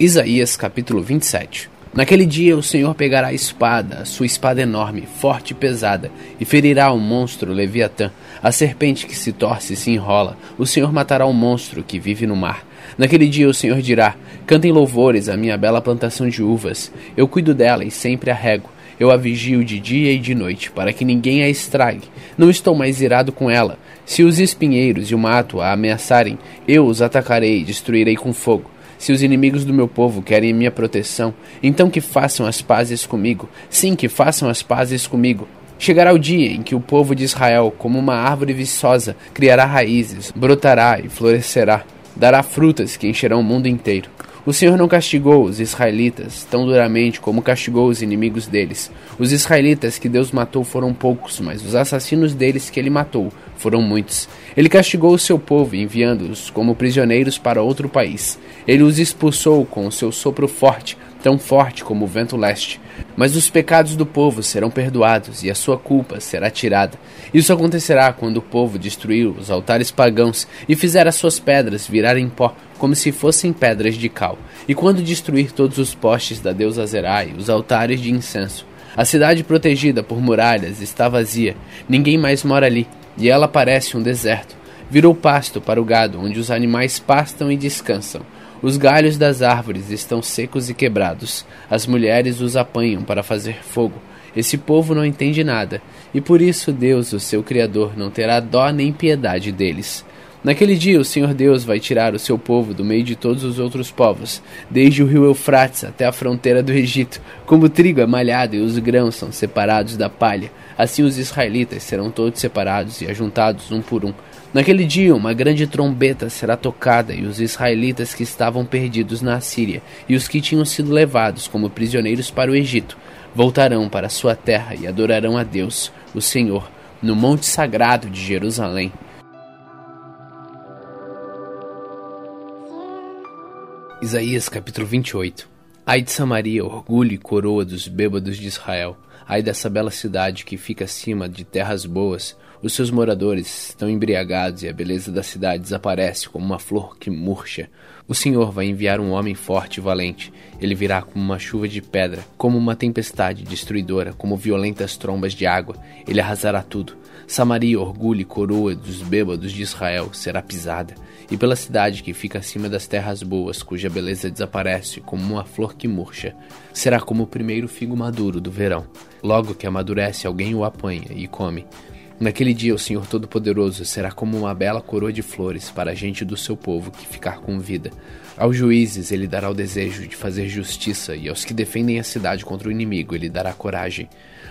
Isaías capítulo 27 Naquele dia o Senhor pegará a espada, sua espada enorme, forte e pesada, e ferirá o monstro Leviatã, a serpente que se torce e se enrola. O Senhor matará o monstro que vive no mar. Naquele dia o Senhor dirá: Cantem louvores à minha bela plantação de uvas. Eu cuido dela e sempre a rego. Eu a vigio de dia e de noite, para que ninguém a estrague. Não estou mais irado com ela. Se os espinheiros e o mato a ameaçarem, eu os atacarei e destruirei com fogo. Se os inimigos do meu povo querem minha proteção, então que façam as pazes comigo. Sim, que façam as pazes comigo. Chegará o dia em que o povo de Israel, como uma árvore viçosa, criará raízes, brotará e florescerá, dará frutas que encherão o mundo inteiro. O Senhor não castigou os israelitas tão duramente como castigou os inimigos deles. Os israelitas que Deus matou foram poucos, mas os assassinos deles que ele matou foram muitos. Ele castigou o seu povo, enviando-os como prisioneiros para outro país. Ele os expulsou com o seu sopro forte, tão forte como o vento leste. Mas os pecados do povo serão perdoados e a sua culpa será tirada. Isso acontecerá quando o povo destruir os altares pagãos e fizer as suas pedras virarem pó, como se fossem pedras de cal, e quando destruir todos os postes da deusa Zerai, os altares de incenso. A cidade protegida por muralhas está vazia, ninguém mais mora ali, e ela parece um deserto. Virou pasto para o gado, onde os animais pastam e descansam. Os galhos das árvores estão secos e quebrados. As mulheres os apanham para fazer fogo. Esse povo não entende nada, e por isso Deus, o seu Criador, não terá dó nem piedade deles. Naquele dia o Senhor Deus vai tirar o seu povo do meio de todos os outros povos, desde o rio Eufrates até a fronteira do Egito. Como o trigo é malhado e os grãos são separados da palha, assim os israelitas serão todos separados e ajuntados um por um. Naquele dia uma grande trombeta será tocada e os israelitas que estavam perdidos na Síria e os que tinham sido levados como prisioneiros para o Egito voltarão para sua terra e adorarão a Deus, o Senhor, no monte sagrado de Jerusalém. Isaías capítulo 28 Ai de Samaria, orgulho e coroa dos bêbados de Israel. Ai dessa bela cidade que fica acima de terras boas. Os seus moradores estão embriagados e a beleza da cidade desaparece como uma flor que murcha. O Senhor vai enviar um homem forte e valente. Ele virá como uma chuva de pedra, como uma tempestade destruidora, como violentas trombas de água. Ele arrasará tudo. Samaria, orgulho e coroa dos bêbados de Israel, será pisada e pela cidade que fica acima das terras boas, cuja beleza desaparece como uma flor que murcha. Será como o primeiro figo maduro do verão. Logo que amadurece, alguém o apanha e come. Naquele dia, o Senhor Todo-Poderoso será como uma bela coroa de flores para a gente do seu povo que ficar com vida. Aos juízes, ele dará o desejo de fazer justiça, e aos que defendem a cidade contra o inimigo, ele dará coragem.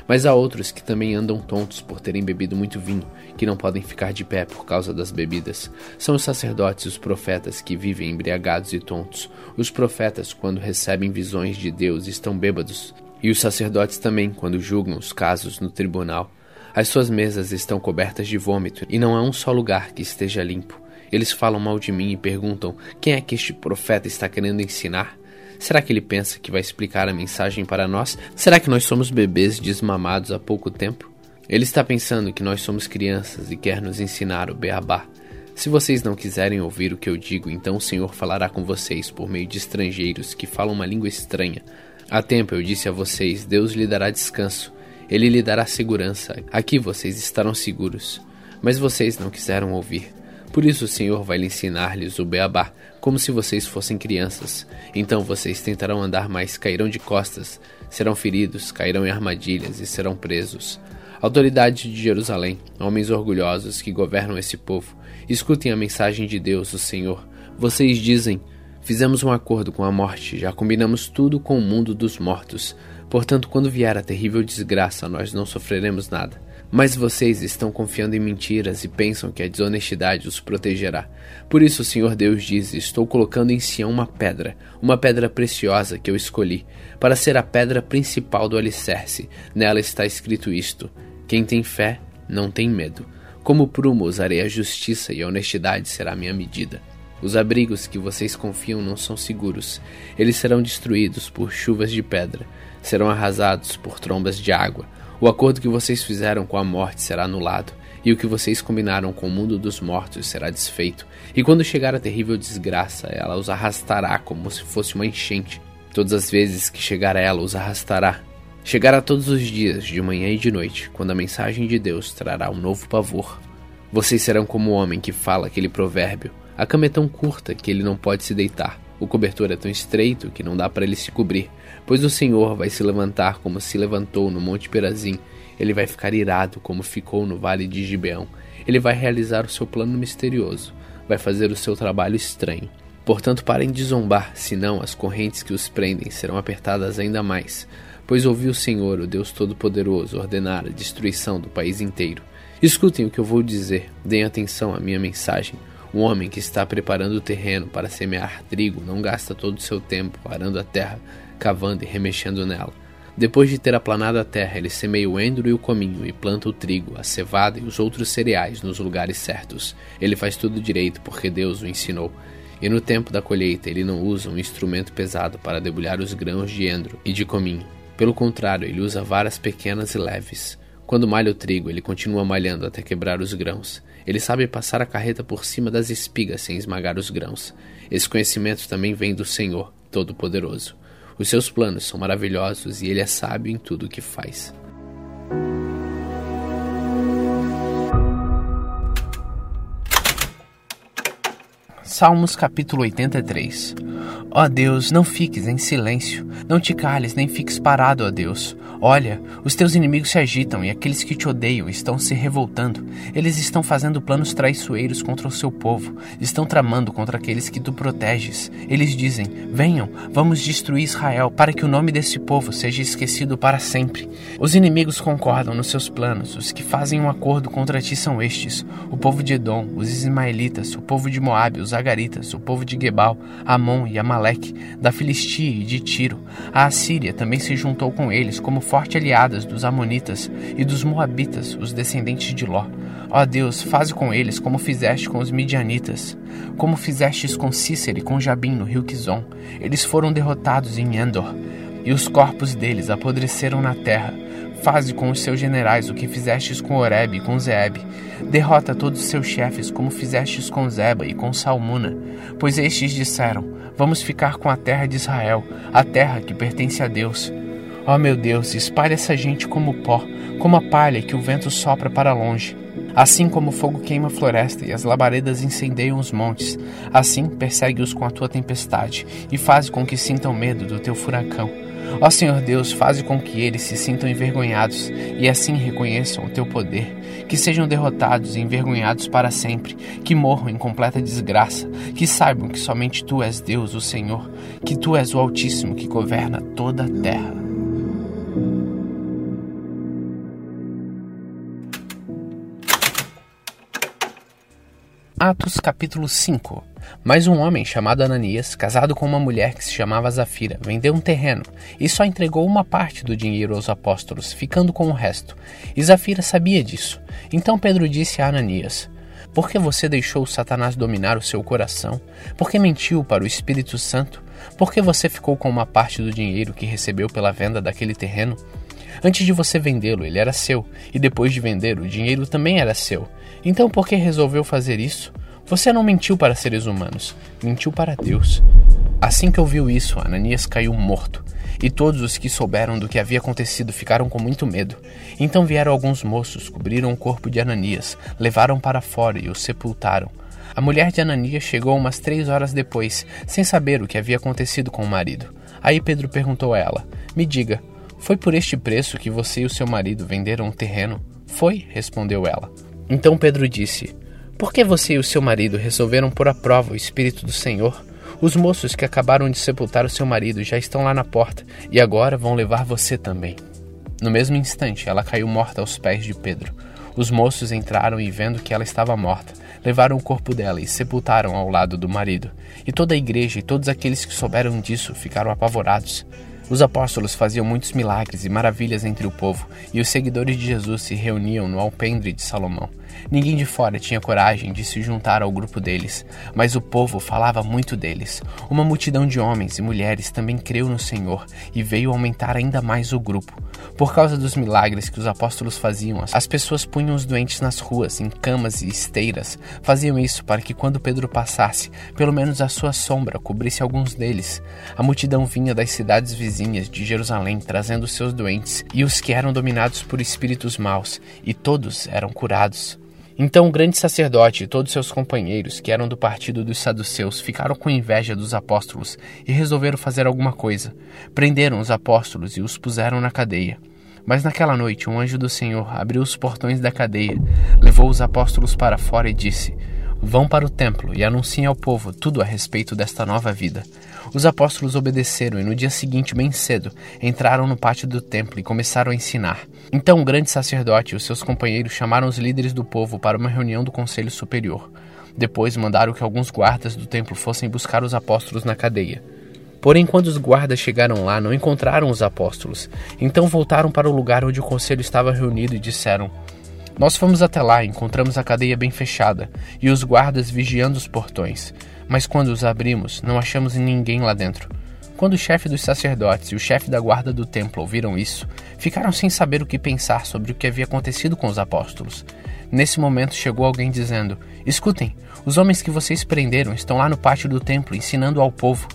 Mas há outros que também andam tontos por terem bebido muito vinho, que não podem ficar de pé por causa das bebidas. São os sacerdotes e os profetas que vivem embriagados e tontos. Os profetas, quando recebem visões de Deus, estão bêbados. E os sacerdotes também, quando julgam os casos no tribunal. As suas mesas estão cobertas de vômito, e não há um só lugar que esteja limpo. Eles falam mal de mim e perguntam: quem é que este profeta está querendo ensinar? Será que ele pensa que vai explicar a mensagem para nós? Será que nós somos bebês desmamados há pouco tempo? Ele está pensando que nós somos crianças e quer nos ensinar o beabá. Se vocês não quiserem ouvir o que eu digo, então o Senhor falará com vocês por meio de estrangeiros que falam uma língua estranha. Há tempo eu disse a vocês: Deus lhe dará descanso, ele lhe dará segurança. Aqui vocês estarão seguros. Mas vocês não quiseram ouvir. Por isso o Senhor vai ensinar-lhes o beabá, como se vocês fossem crianças. Então vocês tentarão andar mais, cairão de costas, serão feridos, cairão em armadilhas e serão presos. Autoridades de Jerusalém, homens orgulhosos que governam esse povo, escutem a mensagem de Deus, o Senhor. Vocês dizem: Fizemos um acordo com a morte, já combinamos tudo com o mundo dos mortos. Portanto, quando vier a terrível desgraça, nós não sofreremos nada. Mas vocês estão confiando em mentiras e pensam que a desonestidade os protegerá. Por isso o Senhor Deus diz: Estou colocando em Sião uma pedra, uma pedra preciosa que eu escolhi, para ser a pedra principal do alicerce. Nela está escrito isto: Quem tem fé não tem medo. Como prumo usarei a justiça e a honestidade será minha medida. Os abrigos que vocês confiam não são seguros. Eles serão destruídos por chuvas de pedra, serão arrasados por trombas de água. O acordo que vocês fizeram com a morte será anulado, E o que vocês combinaram com o mundo dos mortos será desfeito. E quando chegar a terrível desgraça, ela os arrastará como se fosse uma enchente. Todas as vezes que chegar ela, os arrastará. Chegará todos os dias, de manhã e de noite, quando a mensagem de Deus trará um novo pavor. Vocês serão como o homem que fala aquele provérbio: a cama é tão curta que ele não pode se deitar. O cobertor é tão estreito que não dá para ele se cobrir, pois o Senhor vai se levantar como se levantou no Monte Perazim. Ele vai ficar irado como ficou no Vale de Gibeão. Ele vai realizar o seu plano misterioso, vai fazer o seu trabalho estranho. Portanto, parem de zombar, senão as correntes que os prendem serão apertadas ainda mais. Pois ouvi o Senhor, o Deus Todo-Poderoso, ordenar a destruição do país inteiro. Escutem o que eu vou dizer, deem atenção à minha mensagem. Um homem que está preparando o terreno para semear trigo não gasta todo o seu tempo arando a terra, cavando e remexendo nela. Depois de ter aplanado a terra, ele semeia o endro e o cominho e planta o trigo, a cevada e os outros cereais nos lugares certos. Ele faz tudo direito porque Deus o ensinou. E no tempo da colheita, ele não usa um instrumento pesado para debulhar os grãos de endro e de cominho. Pelo contrário, ele usa varas pequenas e leves. Quando malha o trigo, ele continua malhando até quebrar os grãos. Ele sabe passar a carreta por cima das espigas sem esmagar os grãos. Esse conhecimento também vem do Senhor, Todo-Poderoso. Os seus planos são maravilhosos e ele é sábio em tudo o que faz. Salmos capítulo 83 Ó Deus, não fiques em silêncio, não te cales, nem fiques parado, ó Deus. Olha, os teus inimigos se agitam e aqueles que te odeiam estão se revoltando. Eles estão fazendo planos traiçoeiros contra o seu povo, estão tramando contra aqueles que tu proteges. Eles dizem: Venham, vamos destruir Israel, para que o nome desse povo seja esquecido para sempre. Os inimigos concordam nos seus planos, os que fazem um acordo contra ti são estes: o povo de Edom, os ismaelitas, o povo de Moabe, os agaritas, o povo de Gebal, Amon e Amaleque, da Filistia e de Tiro. A Assíria também se juntou com eles como forte aliadas dos Amonitas e dos Moabitas, os descendentes de Ló. Ó Deus, faze com eles como fizeste com os Midianitas, como fizestes com Cícera e com Jabim no rio Quizon. Eles foram derrotados em Endor, e os corpos deles apodreceram na terra. Faze com os seus generais o que fizestes com Oreb e com Zeeb. Derrota todos os seus chefes, como fizestes com Zeba e com Salmuna. Pois estes disseram: Vamos ficar com a terra de Israel, a terra que pertence a Deus. Ó oh, meu Deus, espalhe essa gente como pó, como a palha que o vento sopra para longe. Assim como o fogo queima a floresta e as labaredas incendeiam os montes, assim persegue-os com a tua tempestade e faz com que sintam medo do teu furacão. Ó Senhor Deus, faze com que eles se sintam envergonhados e assim reconheçam o teu poder, que sejam derrotados e envergonhados para sempre, que morram em completa desgraça, que saibam que somente tu és Deus, o Senhor, que tu és o Altíssimo que governa toda a terra. Atos capítulo 5 Mais um homem chamado Ananias, casado com uma mulher que se chamava Zafira, vendeu um terreno e só entregou uma parte do dinheiro aos apóstolos, ficando com o resto. E Zafira sabia disso. Então Pedro disse a Ananias: Por que você deixou Satanás dominar o seu coração? Por que mentiu para o Espírito Santo? Por que você ficou com uma parte do dinheiro que recebeu pela venda daquele terreno? Antes de você vendê-lo, ele era seu, e depois de vender, o dinheiro também era seu. Então por que resolveu fazer isso? Você não mentiu para seres humanos, mentiu para Deus. Assim que ouviu isso, Ananias caiu morto, e todos os que souberam do que havia acontecido ficaram com muito medo. Então vieram alguns moços, cobriram o corpo de Ananias, levaram para fora e o sepultaram. A mulher de Ananias chegou umas três horas depois, sem saber o que havia acontecido com o marido. Aí Pedro perguntou a ela: Me diga, foi por este preço que você e o seu marido venderam o terreno? Foi, respondeu ela. Então Pedro disse: Por que você e o seu marido resolveram pôr à prova o Espírito do Senhor? Os moços que acabaram de sepultar o seu marido já estão lá na porta e agora vão levar você também. No mesmo instante, ela caiu morta aos pés de Pedro. Os moços entraram e, vendo que ela estava morta, levaram o corpo dela e sepultaram ao lado do marido. E toda a igreja e todos aqueles que souberam disso ficaram apavorados. Os apóstolos faziam muitos milagres e maravilhas entre o povo, e os seguidores de Jesus se reuniam no alpendre de Salomão. Ninguém de fora tinha coragem de se juntar ao grupo deles, mas o povo falava muito deles. Uma multidão de homens e mulheres também creu no Senhor e veio aumentar ainda mais o grupo. Por causa dos milagres que os apóstolos faziam, as pessoas punham os doentes nas ruas, em camas e esteiras. Faziam isso para que quando Pedro passasse, pelo menos a sua sombra cobrisse alguns deles. A multidão vinha das cidades vizinhas de Jerusalém, trazendo seus doentes e os que eram dominados por espíritos maus, e todos eram curados. Então o grande sacerdote e todos seus companheiros, que eram do partido dos saduceus, ficaram com inveja dos apóstolos e resolveram fazer alguma coisa. Prenderam os apóstolos e os puseram na cadeia. Mas naquela noite um anjo do Senhor abriu os portões da cadeia, levou os apóstolos para fora e disse: Vão para o templo e anunciem ao povo tudo a respeito desta nova vida. Os apóstolos obedeceram e no dia seguinte, bem cedo, entraram no pátio do templo e começaram a ensinar. Então o grande sacerdote e os seus companheiros chamaram os líderes do povo para uma reunião do conselho superior. Depois mandaram que alguns guardas do templo fossem buscar os apóstolos na cadeia. Porém, quando os guardas chegaram lá, não encontraram os apóstolos. Então voltaram para o lugar onde o conselho estava reunido e disseram: nós fomos até lá encontramos a cadeia bem fechada e os guardas vigiando os portões, mas quando os abrimos, não achamos ninguém lá dentro. Quando o chefe dos sacerdotes e o chefe da guarda do templo ouviram isso, ficaram sem saber o que pensar sobre o que havia acontecido com os apóstolos. Nesse momento chegou alguém dizendo: Escutem, os homens que vocês prenderam estão lá no pátio do templo ensinando ao povo.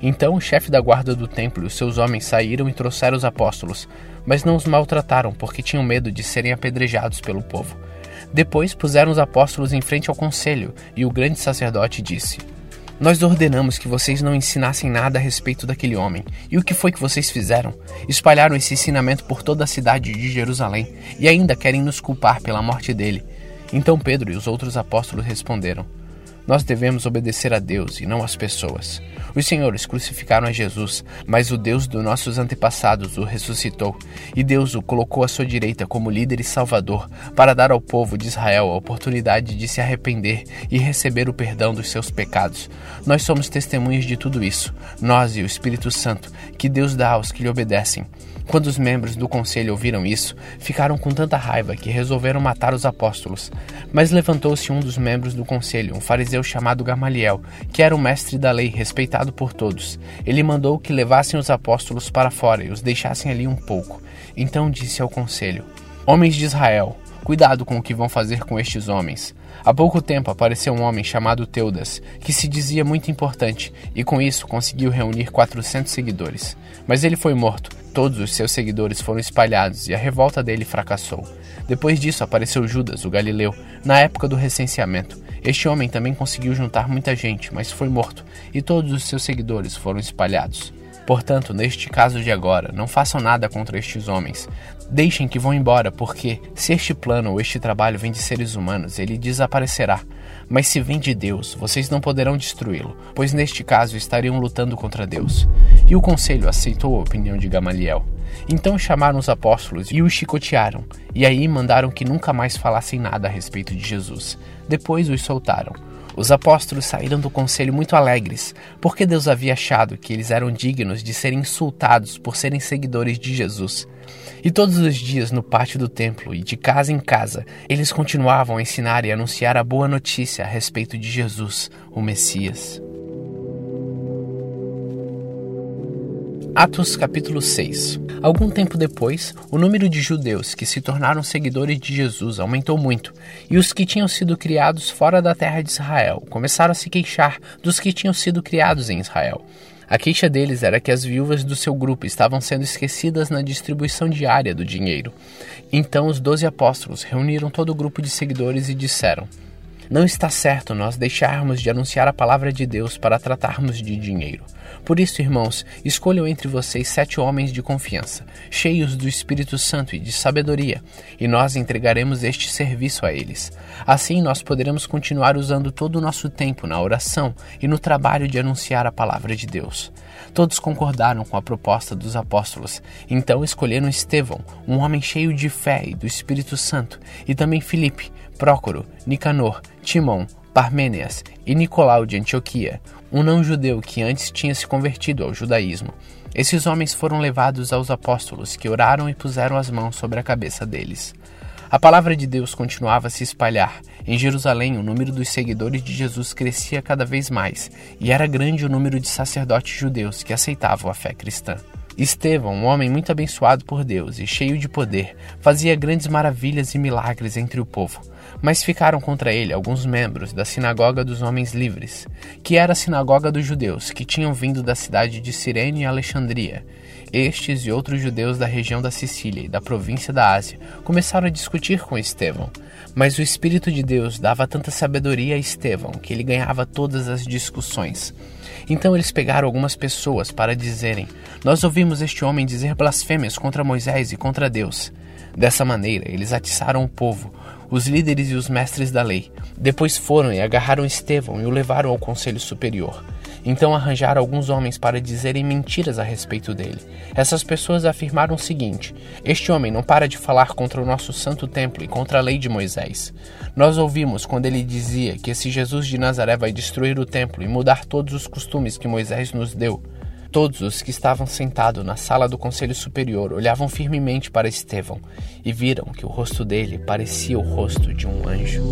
Então o chefe da guarda do templo e os seus homens saíram e trouxeram os apóstolos, mas não os maltrataram porque tinham medo de serem apedrejados pelo povo. Depois puseram os apóstolos em frente ao conselho e o grande sacerdote disse: Nós ordenamos que vocês não ensinassem nada a respeito daquele homem. E o que foi que vocês fizeram? Espalharam esse ensinamento por toda a cidade de Jerusalém e ainda querem nos culpar pela morte dele. Então Pedro e os outros apóstolos responderam: Nós devemos obedecer a Deus e não às pessoas. Os senhores crucificaram a Jesus, mas o Deus dos nossos antepassados o ressuscitou, e Deus o colocou à sua direita como líder e salvador, para dar ao povo de Israel a oportunidade de se arrepender e receber o perdão dos seus pecados. Nós somos testemunhas de tudo isso, nós e o Espírito Santo, que Deus dá aos que lhe obedecem. Quando os membros do conselho ouviram isso, ficaram com tanta raiva que resolveram matar os apóstolos. Mas levantou-se um dos membros do conselho, um fariseu chamado Gamaliel, que era o mestre da lei, respeitado por todos. Ele mandou que levassem os apóstolos para fora e os deixassem ali um pouco. Então disse ao conselho: Homens de Israel, cuidado com o que vão fazer com estes homens. Há pouco tempo apareceu um homem chamado Teudas, que se dizia muito importante e com isso conseguiu reunir 400 seguidores. Mas ele foi morto Todos os seus seguidores foram espalhados e a revolta dele fracassou. Depois disso apareceu Judas, o galileu, na época do recenseamento. Este homem também conseguiu juntar muita gente, mas foi morto, e todos os seus seguidores foram espalhados. Portanto, neste caso de agora, não façam nada contra estes homens. Deixem que vão embora, porque, se este plano ou este trabalho vem de seres humanos, ele desaparecerá. Mas se vem de Deus, vocês não poderão destruí-lo, pois neste caso estariam lutando contra Deus. E o conselho aceitou a opinião de Gamaliel. Então chamaram os apóstolos e os chicotearam, e aí mandaram que nunca mais falassem nada a respeito de Jesus. Depois os soltaram. Os apóstolos saíram do conselho muito alegres, porque Deus havia achado que eles eram dignos de serem insultados por serem seguidores de Jesus. E todos os dias no pátio do templo e de casa em casa, eles continuavam a ensinar e anunciar a boa notícia a respeito de Jesus, o Messias. Atos capítulo 6 Algum tempo depois, o número de judeus que se tornaram seguidores de Jesus aumentou muito, e os que tinham sido criados fora da terra de Israel começaram a se queixar dos que tinham sido criados em Israel. A queixa deles era que as viúvas do seu grupo estavam sendo esquecidas na distribuição diária do dinheiro. Então os doze apóstolos reuniram todo o grupo de seguidores e disseram: Não está certo nós deixarmos de anunciar a palavra de Deus para tratarmos de dinheiro. Por isso, irmãos, escolham entre vocês sete homens de confiança, cheios do Espírito Santo e de sabedoria, e nós entregaremos este serviço a eles. Assim, nós poderemos continuar usando todo o nosso tempo na oração e no trabalho de anunciar a palavra de Deus. Todos concordaram com a proposta dos apóstolos, então escolheram Estevão, um homem cheio de fé e do Espírito Santo, e também Filipe, Prócoro, Nicanor, Timon, Parmênias e Nicolau de Antioquia, um não-judeu que antes tinha se convertido ao judaísmo. Esses homens foram levados aos apóstolos, que oraram e puseram as mãos sobre a cabeça deles. A palavra de Deus continuava a se espalhar. Em Jerusalém, o número dos seguidores de Jesus crescia cada vez mais, e era grande o número de sacerdotes judeus que aceitavam a fé cristã. Estevão, um homem muito abençoado por Deus e cheio de poder, fazia grandes maravilhas e milagres entre o povo. Mas ficaram contra ele alguns membros da Sinagoga dos Homens Livres, que era a sinagoga dos judeus que tinham vindo da cidade de Cirene e Alexandria. Estes e outros judeus da região da Sicília e da província da Ásia começaram a discutir com Estevão, mas o Espírito de Deus dava tanta sabedoria a Estevão que ele ganhava todas as discussões. Então eles pegaram algumas pessoas para dizerem: Nós ouvimos este homem dizer blasfêmias contra Moisés e contra Deus. Dessa maneira, eles atiçaram o povo, os líderes e os mestres da lei. Depois foram e agarraram Estevão e o levaram ao conselho superior. Então arranjaram alguns homens para dizerem mentiras a respeito dele. Essas pessoas afirmaram o seguinte: Este homem não para de falar contra o nosso santo templo e contra a lei de Moisés. Nós ouvimos quando ele dizia que esse Jesus de Nazaré vai destruir o templo e mudar todos os costumes que Moisés nos deu. Todos os que estavam sentados na sala do conselho superior olhavam firmemente para Estevão e viram que o rosto dele parecia o rosto de um anjo.